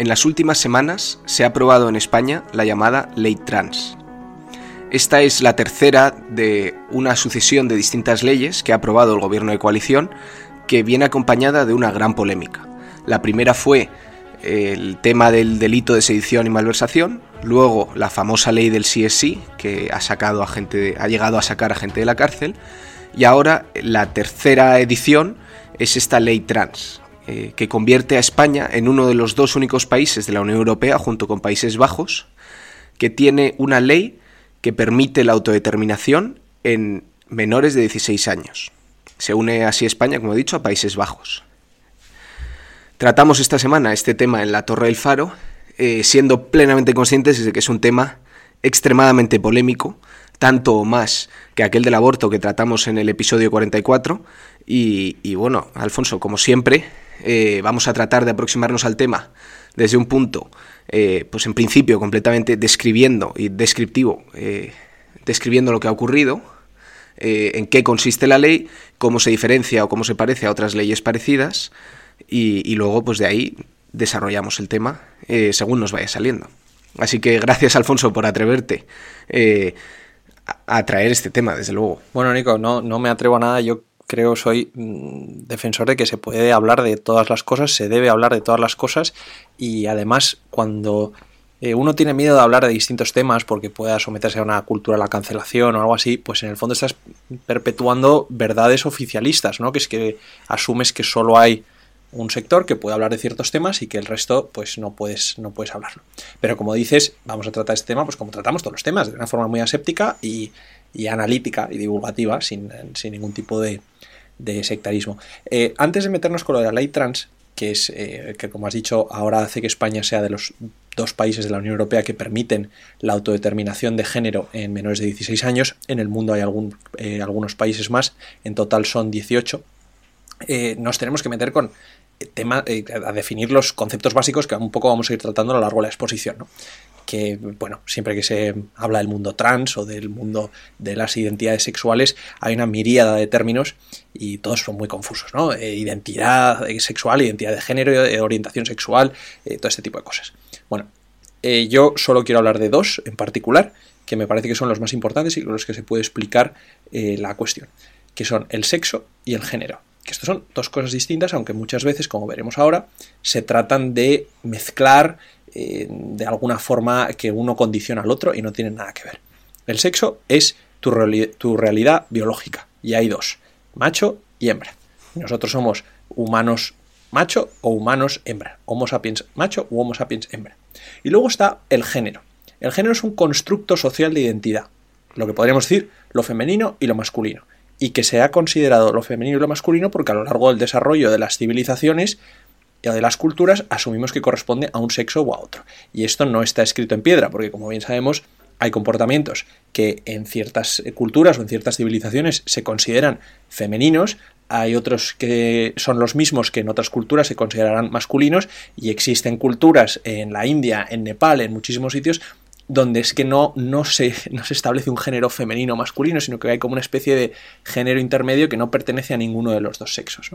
En las últimas semanas se ha aprobado en España la llamada Ley Trans. Esta es la tercera de una sucesión de distintas leyes que ha aprobado el gobierno de coalición que viene acompañada de una gran polémica. La primera fue el tema del delito de sedición y malversación, luego la famosa ley del CSI que ha sacado a gente ha llegado a sacar a gente de la cárcel y ahora la tercera edición es esta ley trans eh, que convierte a España en uno de los dos únicos países de la Unión Europea junto con Países Bajos que tiene una ley que permite la autodeterminación en menores de 16 años. Se une así España, como he dicho, a Países Bajos. Tratamos esta semana este tema en la Torre del Faro, eh, siendo plenamente conscientes de que es un tema extremadamente polémico, tanto o más que aquel del aborto que tratamos en el episodio 44. Y, bueno, Alfonso, como siempre, eh, vamos a tratar de aproximarnos al tema desde un punto, eh, pues en principio completamente describiendo y descriptivo, describiendo lo que ha ocurrido, en qué consiste la ley, cómo se diferencia o cómo se parece a otras leyes parecidas, y, luego pues de ahí desarrollamos el tema eh, según nos vaya saliendo. Así que gracias Alfonso por atreverte eh, a, traer este tema, desde luego. Bueno, Nico, no, no me atrevo a nada. Yo creo soy mm, defensor de que se puede hablar de todas las cosas, se debe hablar de todas las cosas y además cuando eh, uno tiene miedo de hablar de distintos temas porque pueda someterse a una cultura de la cancelación o algo así, pues en el fondo estás perpetuando verdades oficialistas, ¿no? Que es que asumes que solo hay un sector que puede hablar de ciertos temas y que el resto pues no puedes, no puedes hablarlo. Pero como dices, vamos a tratar este tema pues como tratamos todos los temas, de una forma muy aséptica y, analítica y divulgativa, sin, ningún tipo de, sectarismo. Eh, antes de meternos con lo de la ley trans, que es eh, que como has dicho ahora hace que España sea de los dos países de la Unión Europea que permiten la autodeterminación de género en menores de 16 años, en el mundo hay algún, eh, algunos países más, en total son 18, nos tenemos que meter con tema, a definir los conceptos básicos que un poco vamos a ir tratando a lo largo de la exposición. ¿no? Que, bueno, siempre que se habla del mundo trans o del mundo de las identidades sexuales, hay una miríada de términos y todos son muy confusos, ¿no? Eh, identidad sexual, identidad de género, eh, orientación sexual, todo este tipo de cosas. Bueno, yo solo quiero hablar de dos en particular, que me parece que son los más importantes y con los que se puede explicar la cuestión, que son el sexo y el género que estas son dos cosas distintas, aunque muchas veces, como veremos ahora, se tratan de mezclar eh, de alguna forma que uno condiciona al otro y no tienen nada que ver. El sexo es tu, tu realidad biológica y hay dos, macho y hembra. Nosotros somos humanos macho o humanos hembra, Homo sapiens macho u Homo sapiens hembra. Y luego está el género. El género es un constructo social de identidad, lo que podríamos decir lo femenino y lo masculino y que se ha considerado lo femenino y lo masculino porque a lo largo del desarrollo de las civilizaciones de las culturas asumimos que corresponde a un sexo o a otro. Y esto no está escrito en piedra, porque como bien sabemos, hay comportamientos que en ciertas culturas o en ciertas civilizaciones se consideran femeninos, hay otros que son los mismos que en otras culturas se considerarán masculinos y existen culturas en la India, en Nepal, en muchísimos sitios donde es que no, no, se, no se establece un género femenino o masculino, sino que hay como una especie de género intermedio que no pertenece a ninguno de los dos sexos.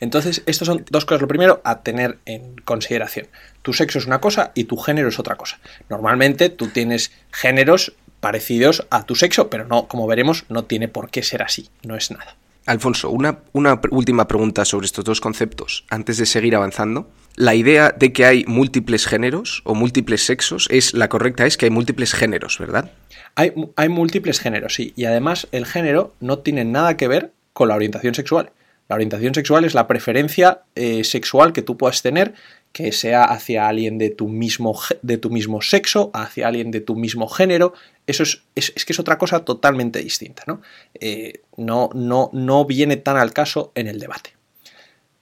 Entonces, estas son dos cosas. Lo primero, a tener en consideración. Tu sexo es una cosa y tu género es otra cosa. Normalmente tú tienes géneros parecidos a tu sexo, pero no, como veremos, no tiene por qué ser así. No es nada. Alfonso, una, una última pregunta sobre estos dos conceptos antes de seguir avanzando la idea de que hay múltiples géneros o múltiples sexos es la correcta es que hay múltiples géneros, ¿verdad? Hay, hay, múltiples géneros, sí. Y además el género no tiene nada que ver con la orientación sexual. La orientación sexual es la preferencia eh, sexual que tú puedas tener, que sea hacia alguien de tu mismo, de tu mismo sexo, hacia alguien de tu mismo género. Eso es, es, que es otra cosa totalmente distinta. ¿no? Eh, no, no, no viene tan al caso en el debate.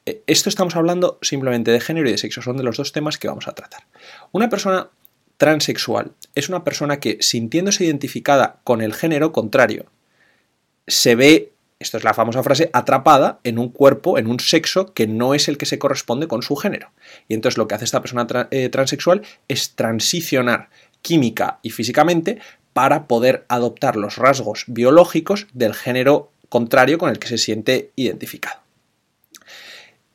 Eh, esto estamos hablando simplemente de género y de sexo, son de los dos temas que vamos a tratar. Una persona transexual es una persona que, sintiéndose identificada con el género contrario, se ve, esto es la famosa frase, atrapada en un cuerpo, en un sexo que no es el que se corresponde con su género. Y entonces lo que hace esta persona eh, transexual es transicionar química y físicamente para poder adoptar los rasgos biológicos del género contrario con el que se siente identificado.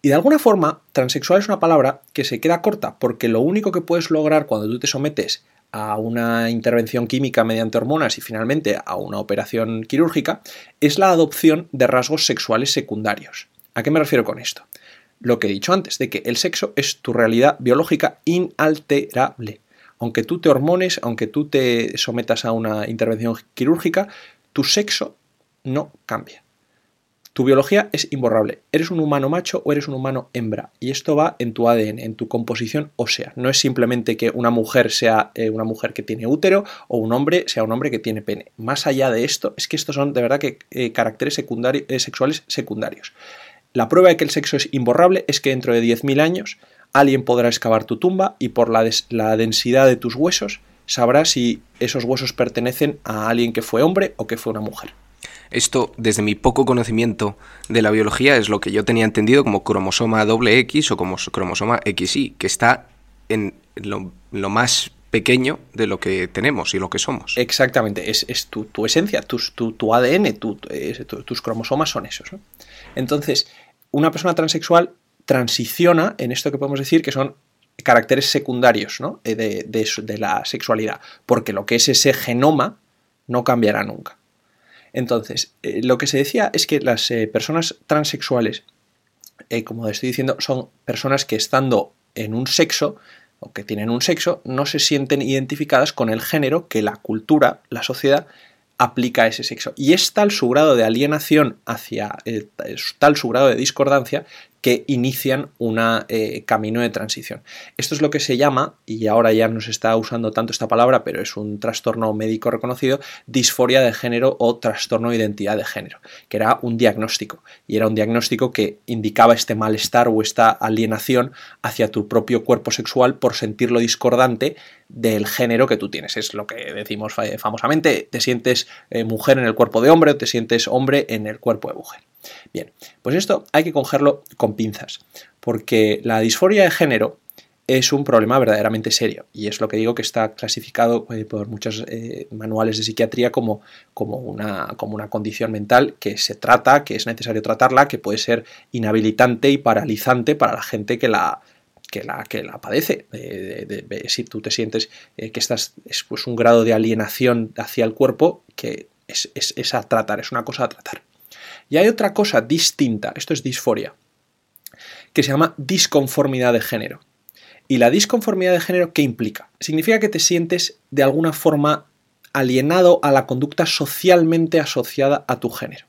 Y de alguna forma, transexual es una palabra que se queda corta porque lo único que puedes lograr cuando tú te sometes a una intervención química mediante hormonas y finalmente a una operación quirúrgica es la adopción de rasgos sexuales secundarios. ¿A qué me refiero con esto? Lo que he dicho antes, de que el sexo es tu realidad biológica inalterable. Aunque tú te hormones, aunque tú te sometas a una intervención quirúrgica, tu sexo no cambia. Tu biología es imborrable. Eres un humano macho o eres un humano hembra. Y esto va en tu ADN, en tu composición ósea. No es simplemente que una mujer sea eh, una mujer que tiene útero o un hombre sea un hombre que tiene pene. Más allá de esto, es que estos son de verdad que eh, caracteres secundarios, eh, sexuales secundarios. La prueba de que el sexo es imborrable es que dentro de 10.000 años alguien podrá excavar tu tumba y por la, la densidad de tus huesos sabrá si esos huesos pertenecen a alguien que fue hombre o que fue una mujer. Esto, desde mi poco conocimiento de la biología, es lo que yo tenía entendido como cromosoma doble X o como cromosoma XY, que está en lo, más pequeño de lo que tenemos y lo que somos. Exactamente, es, tu, esencia, tu, tu ADN, tus cromosomas son esos. Entonces, una persona transexual transiciona en esto que podemos decir que son caracteres secundarios de, de, la sexualidad, porque lo que es ese genoma no cambiará nunca. Entonces, eh, lo que se decía es que las eh, personas transexuales, eh, como estoy diciendo, son personas que estando en un sexo o que tienen un sexo, no se sienten identificadas con el género que la cultura, la sociedad, aplica a ese sexo. Y es tal su grado de alienación hacia, tal su grado de discordancia que inician un eh, camino de transición. Esto es lo que se llama, y ahora ya no se está usando tanto esta palabra, pero es un trastorno médico reconocido, disforia de género o trastorno de identidad de género, que era un diagnóstico, y era un diagnóstico que indicaba este malestar o esta alienación hacia tu propio cuerpo sexual por sentirlo discordante del género que tú tienes. Es lo que decimos famosamente, te sientes eh, mujer en el cuerpo de hombre o te sientes hombre en el cuerpo de mujer. Bien, pues esto hay que cogerlo con pinzas, porque la disforia de género es un problema verdaderamente serio y es lo que digo que está clasificado eh, por muchos eh, manuales de psiquiatría como, como, una, como una condición mental que se trata, que es necesario tratarla, que puede ser inhabilitante y paralizante para la gente que la, que la, que la padece. si tú te sientes eh, que estás, es pues, un grado de alienación hacia el cuerpo que es, es a tratar, es una cosa a tratar. Y hay otra cosa distinta, esto es disforia, que se llama disconformidad de género. ¿Y la disconformidad de género qué implica? Significa que te sientes de alguna forma alienado a la conducta socialmente asociada a tu género.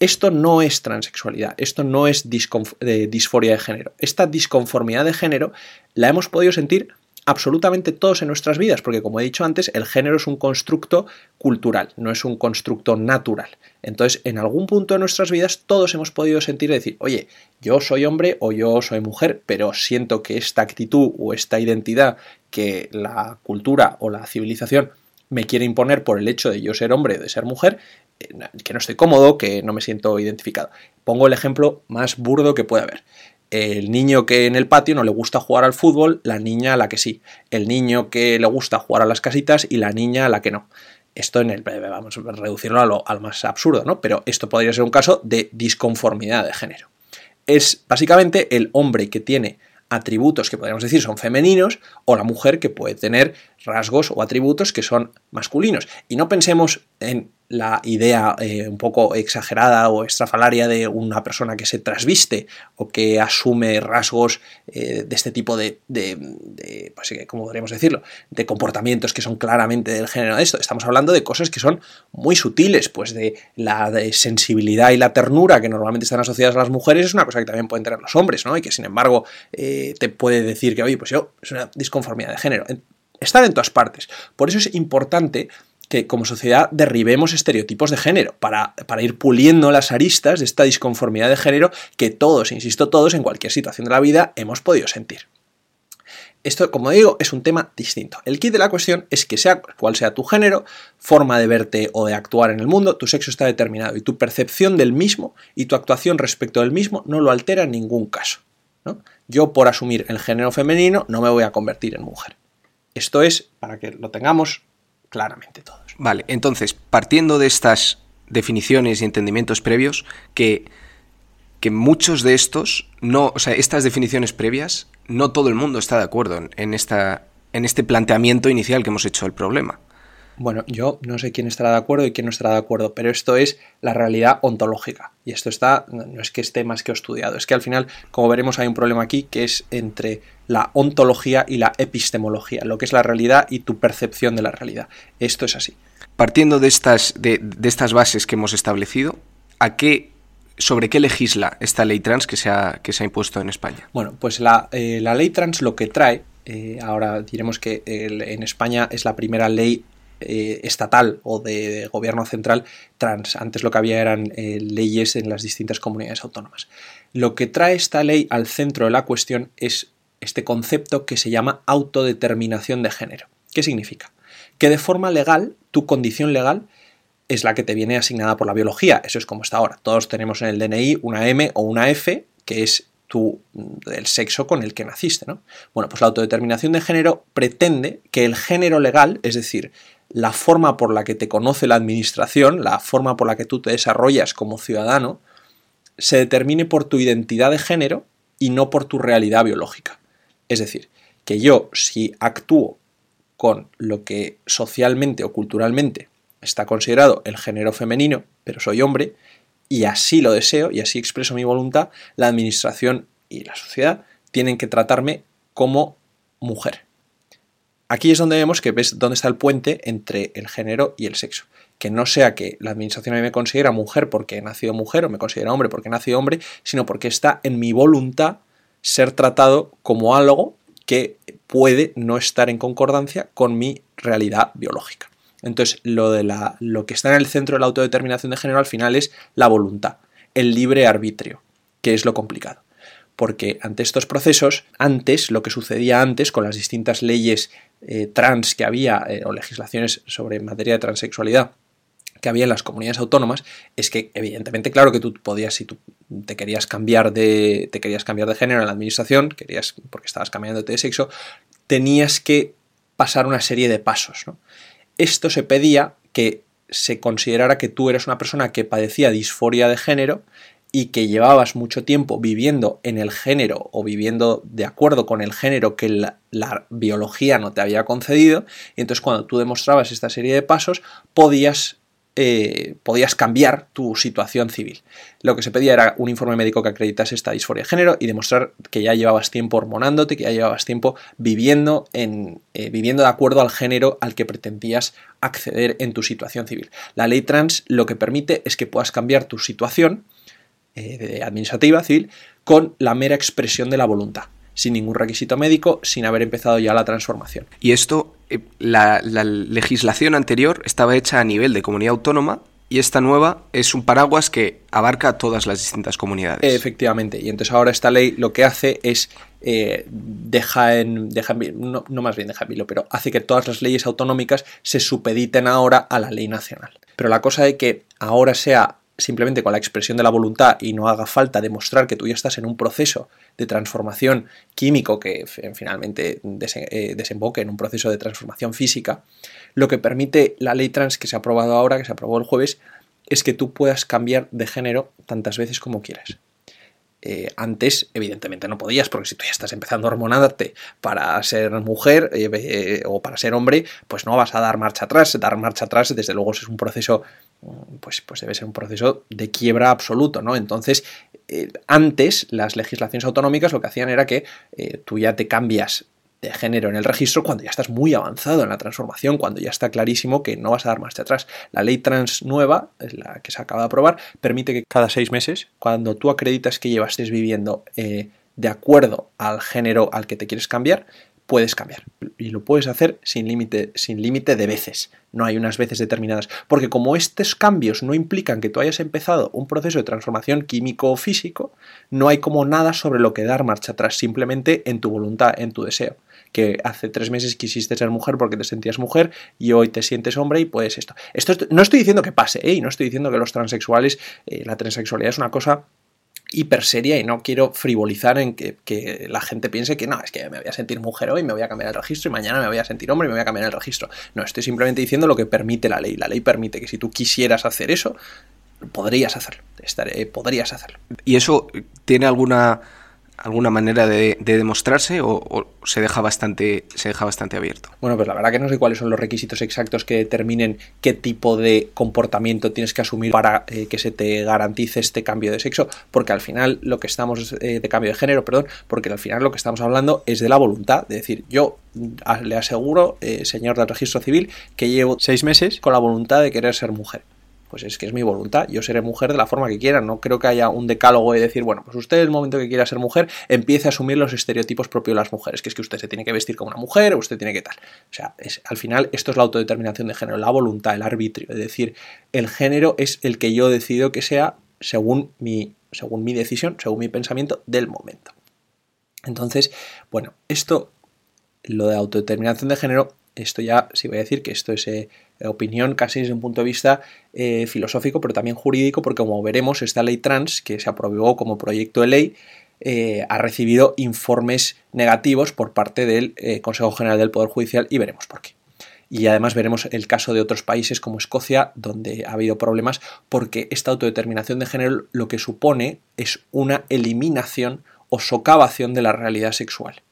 Esto no es transexualidad, esto no es disforia de género. Esta disconformidad de género la hemos podido sentir absolutamente todos en nuestras vidas, porque como he dicho antes, el género es un constructo cultural, no es un constructo natural. Entonces, en algún punto de nuestras vidas todos hemos podido sentir y decir, oye, yo soy hombre o yo soy mujer, pero siento que esta actitud o esta identidad que la cultura o la civilización me quiere imponer por el hecho de yo ser hombre o de ser mujer, eh, que no estoy cómodo, que no me siento identificado. Pongo el ejemplo más burdo que puede haber el niño que en el patio no le gusta jugar al fútbol, la niña a la que sí. El niño que le gusta jugar a las casitas y la niña a la que no. Esto en el. Vamos a reducirlo a lo, al más absurdo, ¿no? Pero esto podría ser un caso de disconformidad de género. Es básicamente el hombre que tiene atributos que podríamos decir son femeninos o la mujer que puede tener rasgos o atributos que son masculinos. Y no pensemos en la idea eh, un poco exagerada o estrafalaria de una persona que se trasviste o que asume rasgos eh, de este tipo de, de, pues, ¿cómo podríamos decirlo?, de comportamientos que son claramente del género de esto. Estamos hablando de cosas que son muy sutiles, pues de la sensibilidad y la ternura que normalmente están asociadas a las mujeres es una cosa que también pueden tener los hombres, ¿no? Y que sin embargo eh, te puede decir que, oye, pues yo, es una disconformidad de género. Están en todas partes. Por eso es importante que como sociedad derribemos estereotipos de género para, para, ir puliendo las aristas de esta disconformidad de género que todos, insisto, todos en cualquier situación de la vida hemos podido sentir. Esto, como digo, es un tema distinto. El kit de la cuestión es que sea cual sea tu género, forma de verte o de actuar en el mundo, tu sexo está determinado y tu percepción del mismo y tu actuación respecto del mismo no lo altera en ningún caso. ¿no? Yo por asumir el género femenino no me voy a convertir en mujer. Esto es para que lo tengamos claramente todos. Vale, entonces, partiendo de estas definiciones y entendimientos previos, que que muchos de estos, no, o sea, estas definiciones previas, no todo el mundo está de acuerdo en, esta, en este planteamiento inicial que hemos hecho del problema. Bueno, yo no sé quién estará de acuerdo y quién no estará de acuerdo, pero esto es la realidad ontológica. Y esto está, no es que esté más que estudiado, es que al final, como veremos, hay un problema aquí que es entre la ontología y la epistemología, lo que es la realidad y tu percepción de la realidad. Esto es así. Partiendo de estas, de, estas bases que hemos establecido, ¿a qué ¿Sobre qué legisla esta ley trans que se ha, que se ha impuesto en España? Bueno, pues la, eh, ley trans lo que trae, eh, ahora diremos que en España es la primera ley eh, estatal o de, gobierno central trans. Antes lo que había eran eh, leyes en las distintas comunidades autónomas. Lo que trae esta ley al centro de la cuestión es este concepto que se llama autodeterminación de género. ¿Qué significa? Que de forma legal, tu condición legal es la que te viene asignada por la biología. Eso es como está ahora. Todos tenemos en el DNI una M o una F, que es tu, el sexo con el que naciste. ¿no? Bueno, pues la autodeterminación de género pretende que el género legal, es decir, la forma por la que te conoce la administración, la forma por la que tú te desarrollas como ciudadano, se determine por tu identidad de género y no por tu realidad biológica. Es decir, que yo si actúo con lo que socialmente o culturalmente está considerado el género femenino, pero soy hombre, y así lo deseo y así expreso mi voluntad, la administración y la sociedad tienen que tratarme como mujer. Aquí es donde vemos que ves dónde está el puente entre el género y el sexo. Que no sea que la administración a mí me considera mujer porque he nacido mujer o me considera hombre porque he nacido hombre, sino porque está en mi voluntad ser tratado como algo que puede no estar en concordancia con mi realidad biológica. Entonces, lo, de la, lo que está en el centro de la autodeterminación de género al final es la voluntad, el libre arbitrio, que es lo complicado porque ante estos procesos, antes, lo que sucedía antes con las distintas leyes eh, trans que había eh, o legislaciones sobre materia de transexualidad que había en las comunidades autónomas es que evidentemente claro que tú podías si tú te querías cambiar de te querías cambiar de género en la administración querías porque estabas cambiándote de sexo tenías que pasar una serie de pasos esto se pedía que se considerara que tú eres una persona que padecía disforia de género y que llevabas mucho tiempo viviendo en el género o viviendo de acuerdo con el género que la, biología no te había concedido, y entonces cuando tú demostrabas esta serie de pasos, podías, eh, podías cambiar tu situación civil. Lo que se pedía era un informe médico que acreditase esta disforia de género y demostrar que ya llevabas tiempo hormonándote, que ya llevabas tiempo viviendo, en, eh, viviendo de acuerdo al género al que pretendías acceder en tu situación civil. La ley trans lo que permite es que puedas cambiar tu situación, eh, administrativa, civil, con la mera expresión de la voluntad, sin ningún requisito médico, sin haber empezado ya la transformación. Y esto, eh, la, legislación anterior estaba hecha a nivel de comunidad autónoma y esta nueva es un paraguas que abarca todas las distintas comunidades. Efectivamente, y entonces ahora esta ley lo que hace es eh, deja en, deja no, no, más bien deja en vilo, pero hace que todas las leyes autonómicas se supediten ahora a la ley nacional. Pero la cosa de que ahora sea simplemente con la expresión de la voluntad y no haga falta demostrar que tú ya estás en un proceso de transformación químico que finalmente eh, desemboque en un proceso de transformación física, lo que permite la ley trans que se ha aprobado ahora, que se aprobó el jueves, es que tú puedas cambiar de género tantas veces como quieras. Eh, antes, evidentemente, no podías, porque si tú ya estás empezando a hormonarte para ser mujer eh, o para ser hombre, pues no vas a dar marcha atrás. Dar marcha atrás, desde luego, es un proceso pues, pues debe ser un proceso de quiebra absoluto, ¿no? Entonces, eh, antes las legislaciones autonómicas lo que hacían era que eh, tú ya te cambias de género en el registro cuando ya estás muy avanzado en la transformación, cuando ya está clarísimo que no vas a dar marcha atrás. La ley trans nueva, la que se acaba de aprobar, permite que cada seis meses, cuando tú acreditas que llevas viviendo eh, de acuerdo al género al que te quieres cambiar, puedes cambiar. Y lo puedes hacer sin límite sin límite de veces. No hay unas veces determinadas. Porque como estos cambios no implican que tú hayas empezado un proceso de transformación químico o físico, no hay como nada sobre lo que dar marcha atrás, simplemente en tu voluntad, en tu deseo. Que hace tres meses quisiste ser mujer porque te sentías mujer y hoy te sientes hombre y puedes esto. Esto no estoy diciendo que pase, ¿eh? y no estoy diciendo que los transexuales, eh, la transexualidad es una cosa hiper seria y no quiero frivolizar en que, la gente piense que no, es que me voy a sentir mujer hoy, me voy a cambiar el registro y mañana me voy a sentir hombre y me voy a cambiar el registro. No, estoy simplemente diciendo lo que permite la ley. La ley permite que si tú quisieras hacer eso, podrías hacerlo, estaré, podrías hacerlo. ¿Y eso tiene alguna alguna manera de, demostrarse o, se deja bastante se deja bastante abierto bueno pues la verdad que no sé cuáles son los requisitos exactos que determinen qué tipo de comportamiento tienes que asumir para eh, que se te garantice este cambio de sexo porque al final lo que estamos eh, de cambio de género perdón porque al final lo que estamos hablando es de la voluntad de decir yo le aseguro eh, señor del registro civil que llevo seis meses con la voluntad de querer ser mujer pues es que es mi voluntad, yo seré mujer de la forma que quiera, no creo que haya un decálogo de decir, bueno, pues usted el momento que quiera ser mujer empiece a asumir los estereotipos propios de las mujeres, que es que usted se tiene que vestir como una mujer usted tiene que tal. O sea, es, al final esto es la autodeterminación de género, la voluntad, el arbitrio, es decir, el género es el que yo decido que sea según mi, según mi decisión, según mi pensamiento del momento. Entonces, bueno, esto, lo de autodeterminación de género, esto ya sí voy a decir que esto es eh, opinión casi desde un punto de vista eh, filosófico, pero también jurídico, porque como veremos, esta ley trans, que se aprobó como proyecto de ley, eh, ha recibido informes negativos por parte del eh, Consejo General del Poder Judicial y veremos por qué. Y además veremos el caso de otros países como Escocia, donde ha habido problemas porque esta autodeterminación de género lo que supone es una eliminación o socavación de la realidad sexual.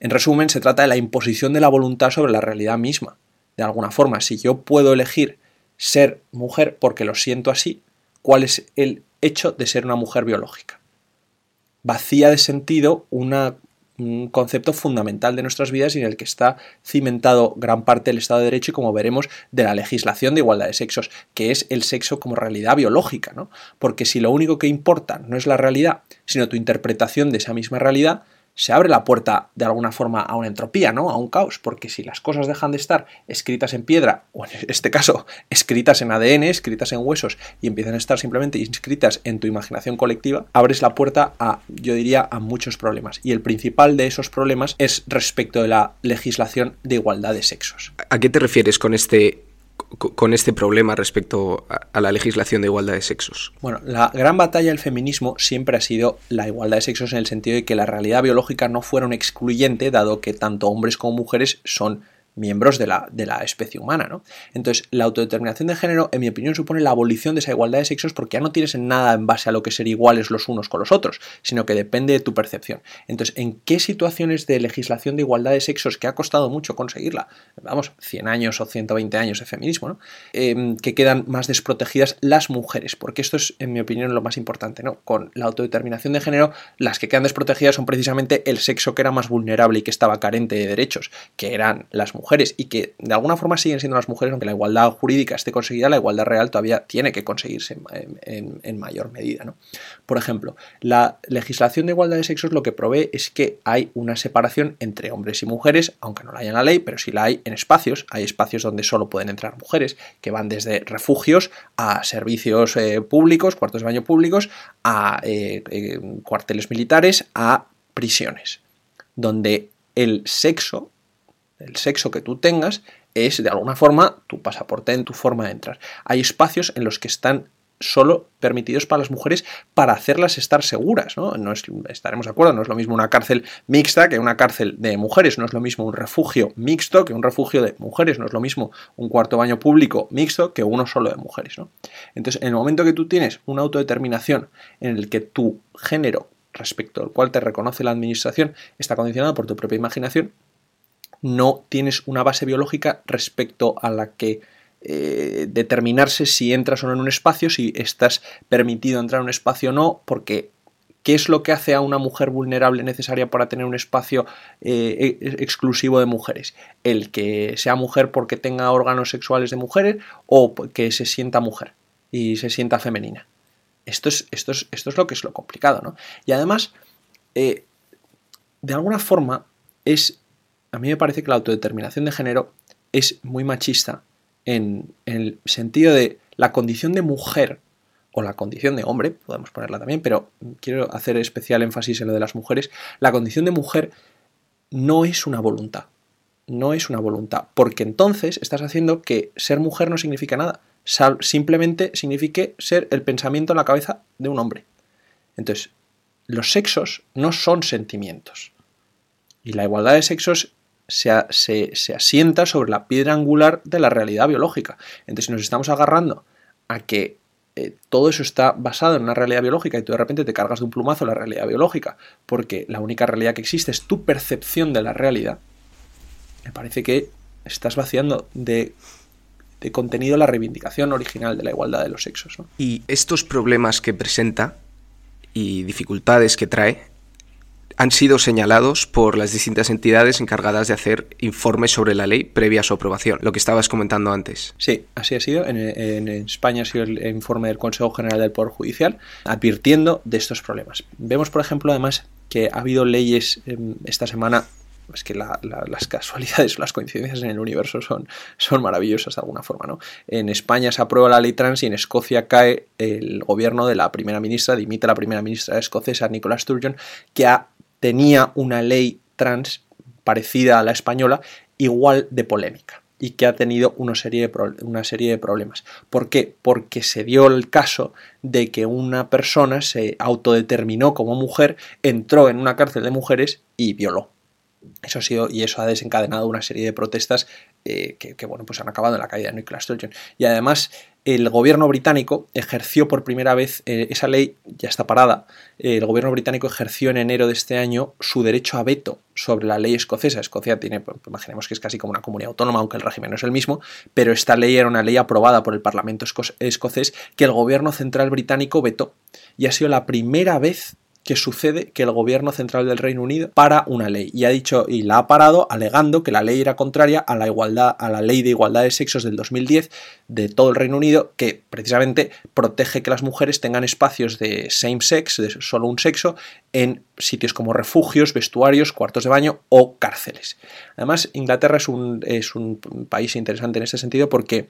En resumen, se trata de la imposición de la voluntad sobre la realidad misma de alguna forma, si yo puedo elegir ser mujer porque lo siento así, ¿cuál es el hecho de ser una mujer biológica? Vacía de sentido un concepto fundamental de nuestras vidas y en el que está cimentado gran parte del Estado de Derecho y como veremos de la legislación de igualdad de sexos, que es el sexo como realidad biológica, ¿no? Porque si lo único que importa no es la realidad, sino tu interpretación de esa misma realidad, se abre la puerta de alguna forma a una entropía, ¿no? A un caos, porque si las cosas dejan de estar escritas en piedra, o en este caso, escritas en ADN, escritas en huesos, y empiezan a estar simplemente inscritas en tu imaginación colectiva, abres la puerta a, yo diría, a muchos problemas. Y el principal de esos problemas es respecto de la legislación de igualdad de sexos. ¿A qué te refieres con este con este problema respecto a la legislación de igualdad de sexos? Bueno, la gran batalla del feminismo siempre ha sido la igualdad de sexos en el sentido de que la realidad biológica no fuera un excluyente, dado que tanto hombres como mujeres son miembros de la, de la especie humana. ¿no? Entonces, la autodeterminación de género, en mi opinión, supone la abolición de esa igualdad de sexos porque ya no tienes nada en base a lo que ser iguales los unos con los otros, sino que depende de tu percepción. Entonces, ¿en qué situaciones de legislación de igualdad de sexos que ha costado mucho conseguirla? Vamos, 100 años o 120 años de feminismo, ¿no? Em, que quedan más desprotegidas las mujeres, porque esto es, en mi opinión, lo más importante, ¿no? Con la autodeterminación de género, las que quedan desprotegidas son precisamente el sexo que era más vulnerable y que estaba carente de derechos, que eran las mujeres y que de alguna forma siguen siendo las mujeres, aunque la igualdad jurídica esté conseguida, la igualdad real todavía tiene que conseguirse en, mayor medida. ¿no? Por ejemplo, la legislación de igualdad de sexos lo que provee es que hay una separación entre hombres y mujeres, aunque no la haya en la ley, pero sí la hay en espacios. Hay espacios donde solo pueden entrar mujeres, que van desde refugios a servicios eh, públicos, cuartos de baño públicos, a eh, eh, cuarteles militares, a prisiones, donde el sexo el sexo que tú tengas es de alguna forma tu pasaporte en tu forma de entrar. Hay espacios en los que están solo permitidos para las mujeres para hacerlas estar seguras, ¿no? no es, estaremos de acuerdo, no es lo mismo una cárcel mixta que una cárcel de mujeres, no es lo mismo un refugio mixto que un refugio de mujeres, no es lo mismo un cuarto baño público mixto que uno solo de mujeres, ¿no? Entonces, en el momento que tú tienes una autodeterminación en el que tu género respecto al cual te reconoce la administración está condicionado por tu propia imaginación, no tienes una base biológica respecto a la que eh, determinarse si entras o no en un espacio, si estás permitido entrar en un espacio o no, porque ¿qué es lo que hace a una mujer vulnerable necesaria para tener un espacio eh, e, exclusivo de mujeres? ¿El que sea mujer porque tenga órganos sexuales de mujeres o que se sienta mujer y se sienta femenina? Esto es, esto es, esto es lo que es lo complicado, ¿no? Y además, eh, de alguna forma, es a mí me parece que la autodeterminación de género es muy machista en, el sentido de la condición de mujer o la condición de hombre, podemos ponerla también, pero quiero hacer especial énfasis en lo de las mujeres, la condición de mujer no es una voluntad, no es una voluntad, porque entonces estás haciendo que ser mujer no significa nada, simplemente signifique ser el pensamiento en la cabeza de un hombre. Entonces, los sexos no son sentimientos. Y la igualdad de sexos se, asienta sobre la piedra angular de la realidad biológica. Entonces, si nos estamos agarrando a que eh, todo eso está basado en una realidad biológica y tú de repente te cargas de un plumazo la realidad biológica, porque la única realidad que existe es tu percepción de la realidad, me parece que estás vaciando de, de contenido la reivindicación original de la igualdad de los sexos. Y estos problemas que presenta y dificultades que trae han sido señalados por las distintas entidades encargadas de hacer informes sobre la ley previa a su aprobación, lo que estabas comentando antes. Sí, así ha sido. En, España ha sido el informe del Consejo General del Poder Judicial advirtiendo de estos problemas. Vemos, por ejemplo, además que ha habido leyes em, esta semana es que las casualidades, las coincidencias en el universo son, son maravillosas de alguna forma, ¿no? En España se aprueba la ley trans y en Escocia cae el gobierno de la primera ministra, dimite la primera ministra escocesa, Nicola Sturgeon, que ha tenía una ley trans parecida a la española, igual de polémica y que ha tenido una serie, de una serie de problemas. ¿Por qué? Porque se dio el caso de que una persona se autodeterminó como mujer, entró en una cárcel de mujeres y violó. Eso ha sido, y eso ha desencadenado una serie de protestas eh, que, bueno, pues han acabado en la caída de Nicola Sturgeon. Y además, el gobierno británico ejerció por primera vez, eh, esa ley ya está parada, el gobierno británico ejerció en enero de este año su derecho a veto sobre la ley escocesa. Escocia tiene, pues, imaginemos que es casi como una comunidad autónoma, aunque el régimen no es el mismo, pero esta ley era una ley aprobada por el Parlamento escocés que el gobierno central británico vetó. Y ha sido la primera vez que sucede que el gobierno central del Reino Unido para una ley y ha dicho y la ha parado alegando que la ley era contraria a la igualdad a la ley de igualdad de sexos del 2010 de todo el Reino Unido que precisamente protege que las mujeres tengan espacios de same sex, de solo un sexo en sitios como refugios, vestuarios, cuartos de baño o cárceles. Además, Inglaterra es un, es un país interesante en este sentido porque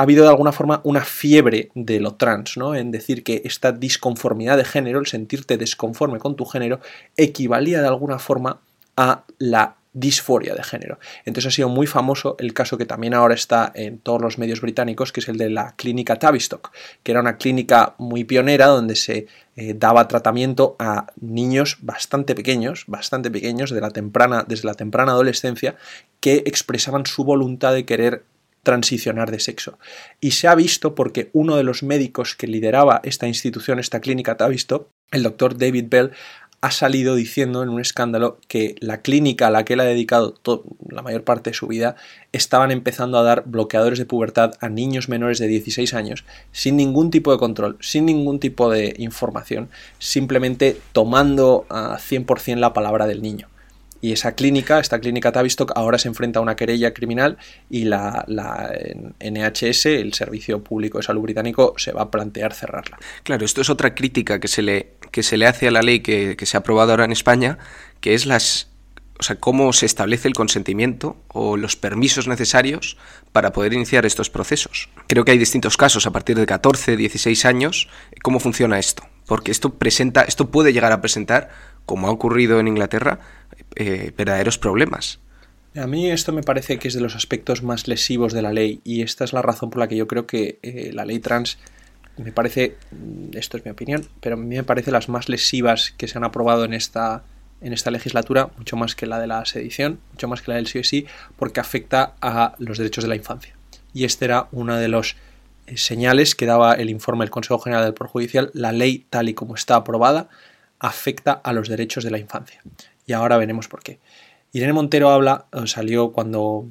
ha habido de alguna forma una fiebre de lo trans, ¿no? En decir que esta disconformidad de género, el sentirte desconforme con tu género, equivalía de alguna forma a la disforia de género. Entonces ha sido muy famoso el caso que también ahora está en todos los medios británicos, que es el de la clínica Tavistock, que era una clínica muy pionera donde se eh, daba tratamiento a niños bastante pequeños, bastante pequeños de la temprana, desde la temprana adolescencia, que expresaban su voluntad de querer transicionar de sexo. Y se ha visto porque uno de los médicos que lideraba esta institución, esta clínica visto el doctor David Bell, ha salido diciendo en un escándalo que la clínica a la que él ha dedicado la mayor parte de su vida estaban empezando a dar bloqueadores de pubertad a niños menores de 16 años sin ningún tipo de control, sin ningún tipo de información, simplemente tomando a 100% la palabra del niño. Y esa clínica, esta clínica Tavistock, ahora se enfrenta a una querella criminal y la, NHS, el Servicio Público de Salud Británico, se va a plantear cerrarla. Claro, esto es otra crítica que se le, que se le hace a la ley que, que se ha aprobado ahora en España, que es las o sea, cómo se establece el consentimiento o los permisos necesarios para poder iniciar estos procesos. Creo que hay distintos casos a partir de 14, 16 años. ¿Cómo funciona esto? Porque esto presenta, esto puede llegar a presentar, como ha ocurrido en Inglaterra, eh, verdaderos problemas. A mí esto me parece que es de los aspectos más lesivos de la ley y esta es la razón por la que yo creo que eh, la ley trans me parece, mm, esto es mi opinión, pero a mí me parece las más lesivas que se han aprobado en esta, en esta legislatura, mucho más que la de la sedición, mucho más que la del sí sí, porque afecta a los derechos de la infancia. Y este era uno de los eh, señales que daba el informe del Consejo General del Poder Judicial. La ley, tal y como está aprobada, afecta a los derechos de la infancia y ahora veremos por qué. Irene Montero habla, eh, salió cuando,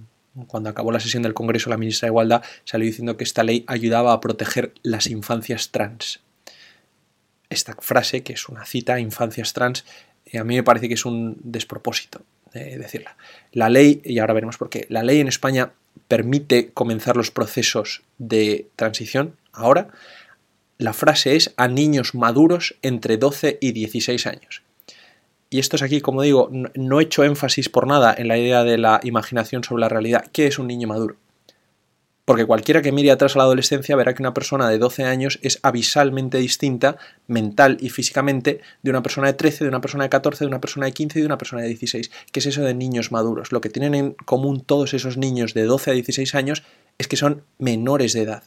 cuando acabó la sesión del Congreso, la ministra de Igualdad salió diciendo que esta ley ayudaba a proteger las infancias trans. Esta frase, que es una cita, infancias trans, eh, a mí me parece que es un despropósito de decirla. La ley, y ahora veremos por qué, la ley en España permite comenzar los procesos de transición ahora. La frase es a niños maduros entre 12 y 16 años y esto es aquí, como digo, no he hecho énfasis por nada en la idea de la imaginación sobre la realidad. ¿Qué es un niño maduro? Porque cualquiera que mire atrás a la adolescencia verá que una persona de 12 años es avisalmente distinta mental y físicamente de una persona de 13, de una persona de 14, de una persona de 15 y de una persona de 16. ¿Qué es eso de niños maduros? Lo que tienen en común todos esos niños de 12 a 16 años es que son menores de edad.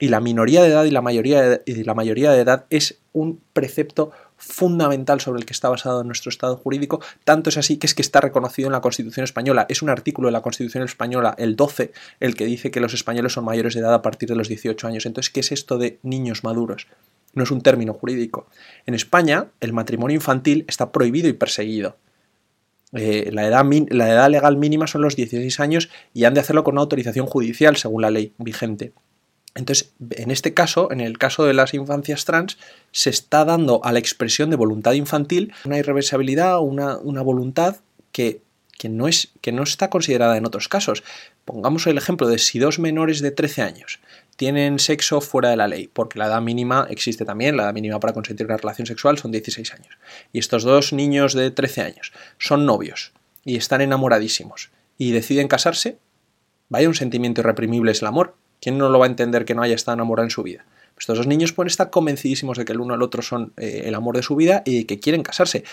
Y la minoría de edad y la mayoría de, la mayoría de edad es un precepto fundamental sobre el que está basado nuestro Estado jurídico, tanto es así que es que está reconocido en la Constitución española. Es un artículo de la Constitución española, el 12, el que dice que los españoles son mayores de edad a partir de los 18 años. Entonces, ¿qué es esto de niños maduros? No es un término jurídico. En España, el matrimonio infantil está prohibido y perseguido. Eh, la, edad la edad legal mínima son los 16 años y han de hacerlo con una autorización judicial, según la ley vigente. Entonces, en este caso, en el caso de las infancias trans, se está dando a la expresión de voluntad infantil una irreversibilidad, una, una voluntad que, que, no es, que no está considerada en otros casos. Pongamos el ejemplo de si dos menores de 13 años tienen sexo fuera de la ley, porque la edad mínima existe también, la edad mínima para consentir una relación sexual son 16 años. Y estos dos niños de 13 años son novios y están enamoradísimos y deciden casarse, vaya un sentimiento irreprimible es el amor, ¿Quién no lo va a entender que no haya estado enamorado en su vida? Pues estos dos niños pueden estar convencidísimos de que el uno al otro son eh, el amor de su vida y que quieren casarse.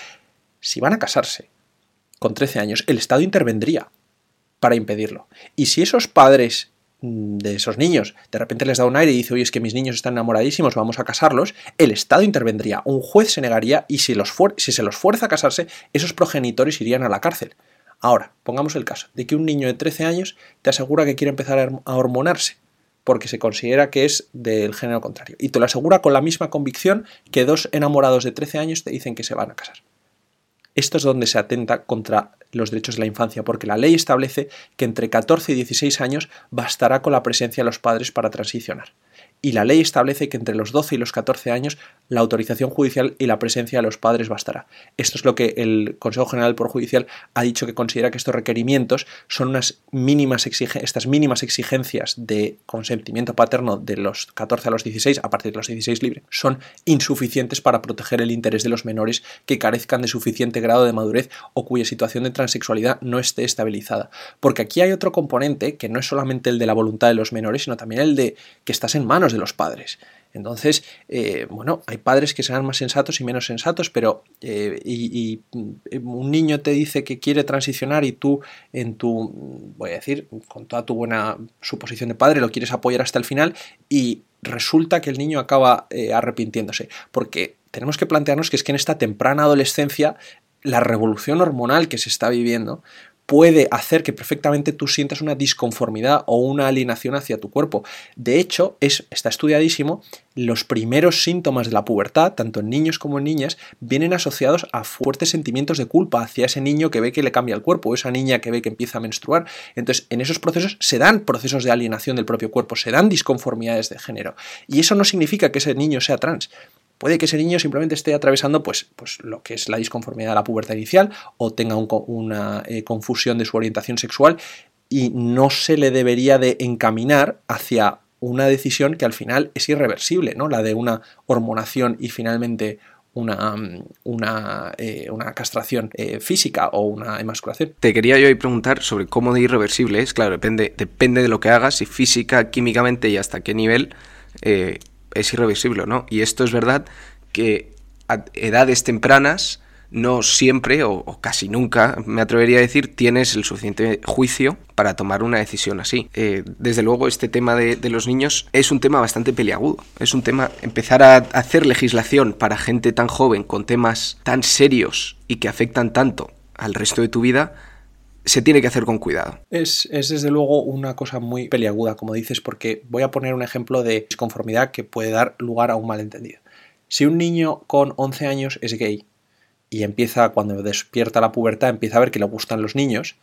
Si van a casarse con 13 años, el Estado intervendría para impedirlo. Y si esos padres mm, de esos niños de repente les da un aire y dice, oye, es que mis niños están enamoradísimos, vamos a casarlos, el Estado intervendría, un juez se negaría y si, se los fuerza a casarse, esos progenitores irían a la cárcel. Ahora, pongamos el caso de que un niño de 13 años te asegura que quiere empezar a hormonarse porque se considera que es del género contrario. Y te lo asegura con la misma convicción que dos enamorados de 13 años te dicen que se van a casar. Esto es donde se atenta contra los derechos de la infancia, porque la ley establece que entre 14 y 16 años bastará con la presencia de los padres para transicionar y la ley establece que entre los 12 y los 14 años la autorización judicial y la presencia de los padres bastará. Esto es lo que el Consejo General por Judicial ha dicho que considera que estos requerimientos son unas mínimas estas mínimas exigencias de consentimiento paterno de los 14 a los 16, a partir de los 16 libre, son insuficientes para proteger el interés de los menores que carezcan de suficiente grado de madurez o cuya situación de transexualidad no esté estabilizada. Porque aquí hay otro componente que no es solamente el de la voluntad de los menores, sino también el de que estás en manos de los padres. Entonces, eh, bueno, hay padres que serán más sensatos y menos sensatos, pero eh, y, mm, un niño te dice que quiere transicionar y tú en tu, voy a decir, con toda tu buena suposición de padre lo quieres apoyar hasta el final y resulta que el niño acaba eh, arrepintiéndose, porque tenemos que plantearnos que es que en esta temprana adolescencia la revolución hormonal que se está viviendo puede hacer que perfectamente tú sientas una disconformidad o una alienación hacia tu cuerpo. De hecho, es, está estudiadísimo, los primeros síntomas de la pubertad, tanto en niños como en niñas, vienen asociados a fuertes sentimientos de culpa hacia ese niño que ve que le cambia el cuerpo o esa niña que ve que empieza a menstruar. Entonces, en esos procesos se dan procesos de alienación del propio cuerpo, se dan disconformidades de género. Y eso no significa que ese niño sea trans. Puede que ese niño simplemente esté atravesando pues, pues lo que es la disconformidad de la pubertad inicial o tenga una eh, confusión de su orientación sexual y no se le debería de encaminar hacia una decisión que al final es irreversible, ¿no? La de una hormonación y finalmente una, una, eh, una castración eh, física o una emasculación. Te quería yo preguntar sobre cómo de irreversible es. Claro, depende, depende de lo que hagas, y física, químicamente y hasta qué nivel es irreversible, ¿no? Y esto es verdad que a edades tempranas no siempre o, casi nunca, me atrevería a decir, tienes el suficiente juicio para tomar una decisión así. Eh, desde luego, este tema de, de, los niños es un tema bastante peliagudo. Es un tema, empezar a hacer legislación para gente tan joven, con temas tan serios y que afectan tanto al resto de tu vida, se tiene que hacer con cuidado. Es, desde luego una cosa muy peliaguda, como dices, porque voy a poner un ejemplo de disconformidad que puede dar lugar a un malentendido. Si un niño con 11 años es gay y empieza, cuando despierta la pubertad, empieza a ver que le gustan los niños,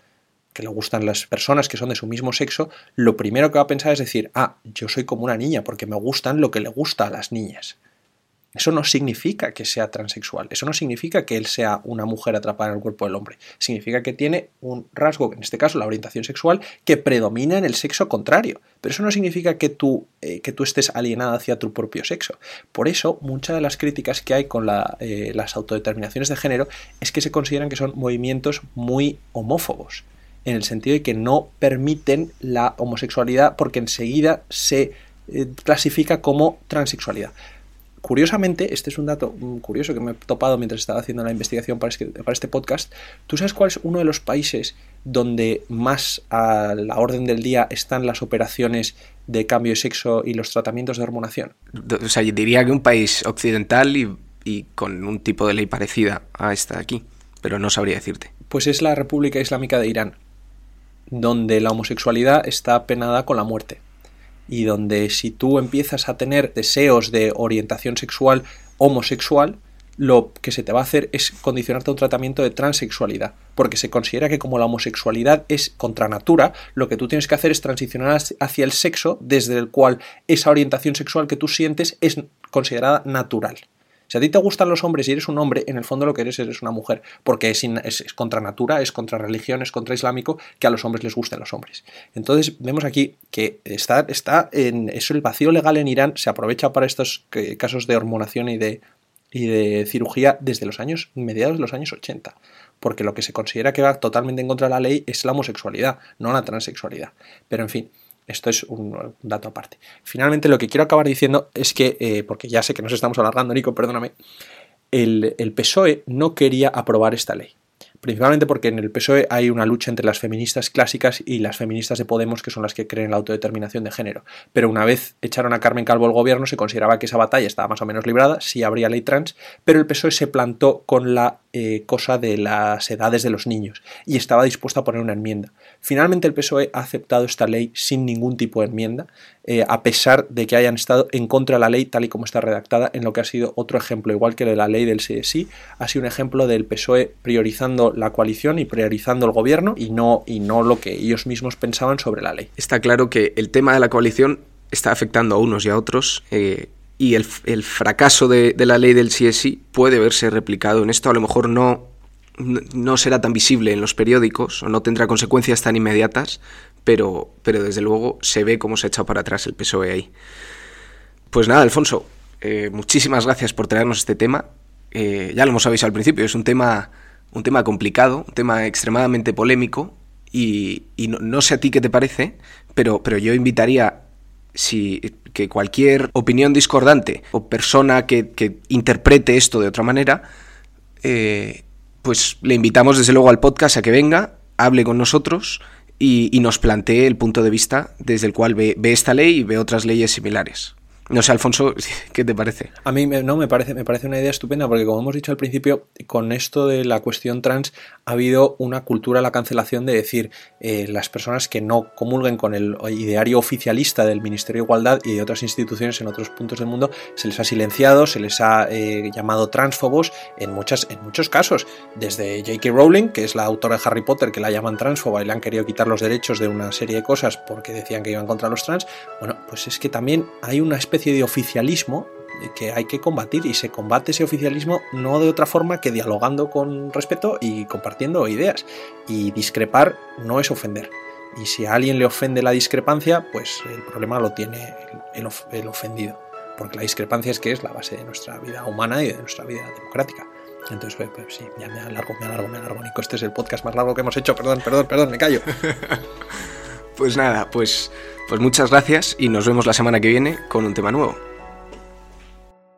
que le gustan las personas que son de su mismo sexo, lo primero que va a pensar es decir, ah, yo soy como una niña porque me gustan lo que le gusta a las niñas. Eso no significa que sea transexual, eso no significa que él sea una mujer atrapada en el cuerpo del hombre, significa que tiene un rasgo, en este caso la orientación sexual, que predomina en el sexo contrario, pero eso no significa que tú, eh, que tú estés alienada hacia tu propio sexo. Por eso, muchas de las críticas que hay con eh, las autodeterminaciones de género es que se consideran que son movimientos muy homófobos, en el sentido de que no permiten la homosexualidad porque enseguida se eh, clasifica como transexualidad. Curiosamente, este es un dato mm, curioso que me he topado mientras estaba haciendo la investigación para este, para este podcast. ¿Tú sabes cuál es uno de los países donde más a la orden del día están las operaciones de cambio de sexo y los tratamientos de hormonación? O sea, yo diría que un país occidental y y con un tipo de ley parecida a esta de aquí, pero no sabría decirte. Pues es la República Islámica de Irán, donde la homosexualidad está penada con la muerte y donde si tú empiezas a tener deseos de orientación sexual homosexual, lo que se te va a hacer es condicionarte a un tratamiento de transexualidad, porque se considera que como la homosexualidad es contra natura, lo que tú tienes que hacer es transicionar hacia el sexo desde el cual esa orientación sexual que tú sientes es considerada natural. Si a ti te gustan los hombres y eres un hombre, en el fondo lo que eres eres una mujer, porque es, contra natura, es contra religión, es contra islámico que a los hombres les gusten los hombres. Entonces vemos aquí que está, está en eso el vacío legal en Irán se aprovecha para estos eh, casos de hormonación y de y de cirugía desde los años mediados de los años 80, porque lo que se considera que va totalmente en contra de la ley es la homosexualidad, no la transexualidad. Pero en fin, esto es un dato aparte. Finalmente, lo que quiero acabar diciendo es que, eh, porque ya sé que nos estamos alargando, Nico, perdóname, el, el PSOE no quería aprobar esta ley principalmente porque en el PSOE hay una lucha entre las feministas clásicas y las feministas de Podemos, que son las que creen en la autodeterminación de género. Pero una vez echaron a Carmen Calvo al gobierno, se consideraba que esa batalla estaba más o menos librada, sí habría ley trans, pero el PSOE se plantó con la eh, cosa de las edades de los niños y estaba dispuesto a poner una enmienda. Finalmente el PSOE ha aceptado esta ley sin ningún tipo de enmienda, eh, a pesar de que hayan estado en contra de la ley tal y como está redactada, en lo que ha sido otro ejemplo, igual que de la ley del CSI, ha sido un ejemplo del PSOE priorizando la coalición y priorizando el gobierno y no, y no lo que ellos mismos pensaban sobre la ley. Está claro que el tema de la coalición está afectando a unos y a otros. Eh, y el, fracaso de, la ley del CSI puede verse replicado en esto. A lo mejor no, no será tan visible en los periódicos o no tendrá consecuencias tan inmediatas, pero, pero desde luego se ve cómo se ha echado para atrás el PSOE ahí. Pues nada, Alfonso, eh, muchísimas gracias por traernos este tema. Eh, ya lo hemos avisado al principio, es un tema un tema complicado, un tema extremadamente polémico y, no, sé a ti qué te parece, pero, pero yo invitaría si, que cualquier opinión discordante o persona que, interprete esto de otra manera, eh, pues le invitamos desde luego al podcast a que venga, hable con nosotros y, nos plantee el punto de vista desde el cual ve esta ley y ve otras leyes similares. No sé, Alfonso, ¿qué te parece? A mí no me parece, me parece una idea estupenda porque como hemos dicho al principio, con esto de la cuestión trans ha habido una cultura la cancelación de decir eh, las personas que no comulguen con el ideario oficialista del Ministerio de Igualdad y de otras instituciones en otros puntos del mundo, se les ha silenciado, se les ha eh, llamado transfobos en, muchas, en muchos casos, desde J.K. Rowling, que es la autora de Harry Potter, que la llaman transfoba y le han querido quitar los derechos de una serie de cosas porque decían que iban contra los trans, bueno, pues es que también hay una especie especie de oficialismo que hay que combatir y se combate ese oficialismo no de otra forma que dialogando con respeto y compartiendo ideas. Y discrepar no es ofender. Y si a alguien le ofende la discrepancia, pues el problema lo tiene el, ofendido. Porque la discrepancia es que es la base de nuestra vida humana y de nuestra vida democrática. Entonces, pues, pues sí, ya me alargo, me alargo, me alargo, Nico. Este es el podcast más largo que hemos hecho. Perdón, perdón, perdón, me callo. pues nada, pues pues muchas gracias y nos vemos la semana que viene con un tema nuevo.